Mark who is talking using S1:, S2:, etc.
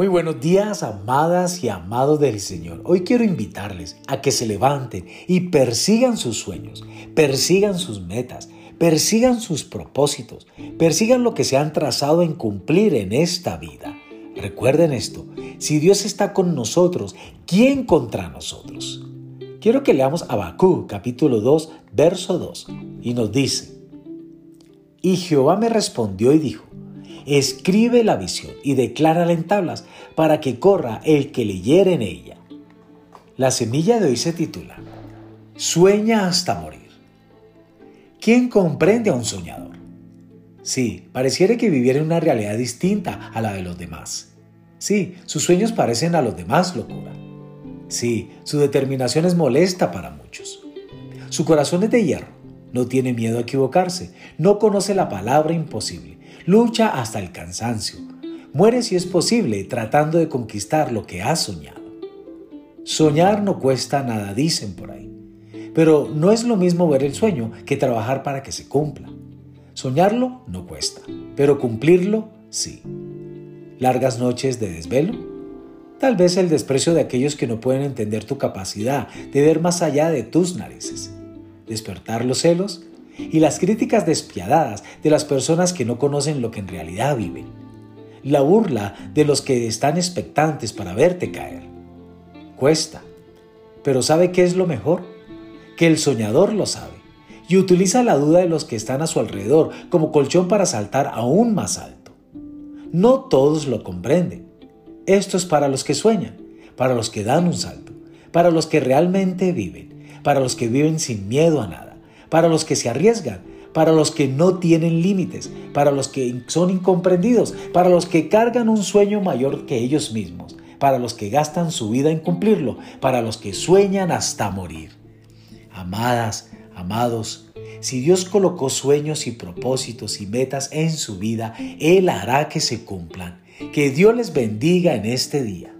S1: Muy buenos días, amadas y amados del Señor. Hoy quiero invitarles a que se levanten y persigan sus sueños, persigan sus metas, persigan sus propósitos, persigan lo que se han trazado en cumplir en esta vida. Recuerden esto, si Dios está con nosotros, ¿quién contra nosotros? Quiero que leamos Abacú, capítulo 2, verso 2, y nos dice, Y Jehová me respondió y dijo, Escribe la visión y declárala en tablas para que corra el que leyere en ella. La semilla de hoy se titula Sueña hasta morir. ¿Quién comprende a un soñador? Sí, pareciera que viviera en una realidad distinta a la de los demás. Sí, sus sueños parecen a los demás locura. Sí, su determinación es molesta para muchos. Su corazón es de hierro, no tiene miedo a equivocarse, no conoce la palabra imposible lucha hasta el cansancio, muere si es posible tratando de conquistar lo que has soñado. Soñar no cuesta nada, dicen por ahí, pero no es lo mismo ver el sueño que trabajar para que se cumpla. Soñarlo no cuesta, pero cumplirlo sí. Largas noches de desvelo, tal vez el desprecio de aquellos que no pueden entender tu capacidad de ver más allá de tus narices. Despertar los celos y las críticas despiadadas de las personas que no conocen lo que en realidad viven. La burla de los que están expectantes para verte caer. Cuesta. Pero ¿sabe qué es lo mejor? Que el soñador lo sabe y utiliza la duda de los que están a su alrededor como colchón para saltar aún más alto. No todos lo comprenden. Esto es para los que sueñan, para los que dan un salto, para los que realmente viven, para los que viven sin miedo a nada para los que se arriesgan, para los que no tienen límites, para los que son incomprendidos, para los que cargan un sueño mayor que ellos mismos, para los que gastan su vida en cumplirlo, para los que sueñan hasta morir. Amadas, amados, si Dios colocó sueños y propósitos y metas en su vida, Él hará que se cumplan. Que Dios les bendiga en este día.